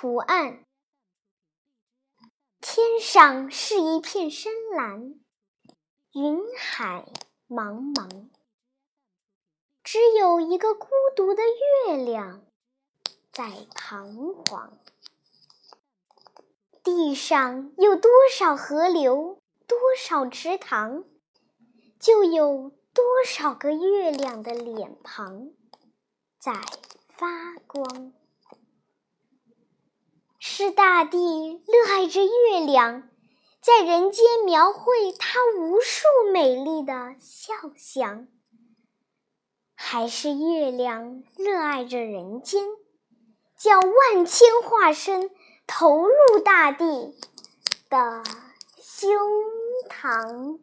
图案。天上是一片深蓝，云海茫茫，只有一个孤独的月亮在彷徨。地上有多少河流，多少池塘，就有多少个月亮的脸庞在发光。是大地热爱着月亮，在人间描绘它无数美丽的肖像；还是月亮热爱着人间，将万千化身投入大地的胸膛。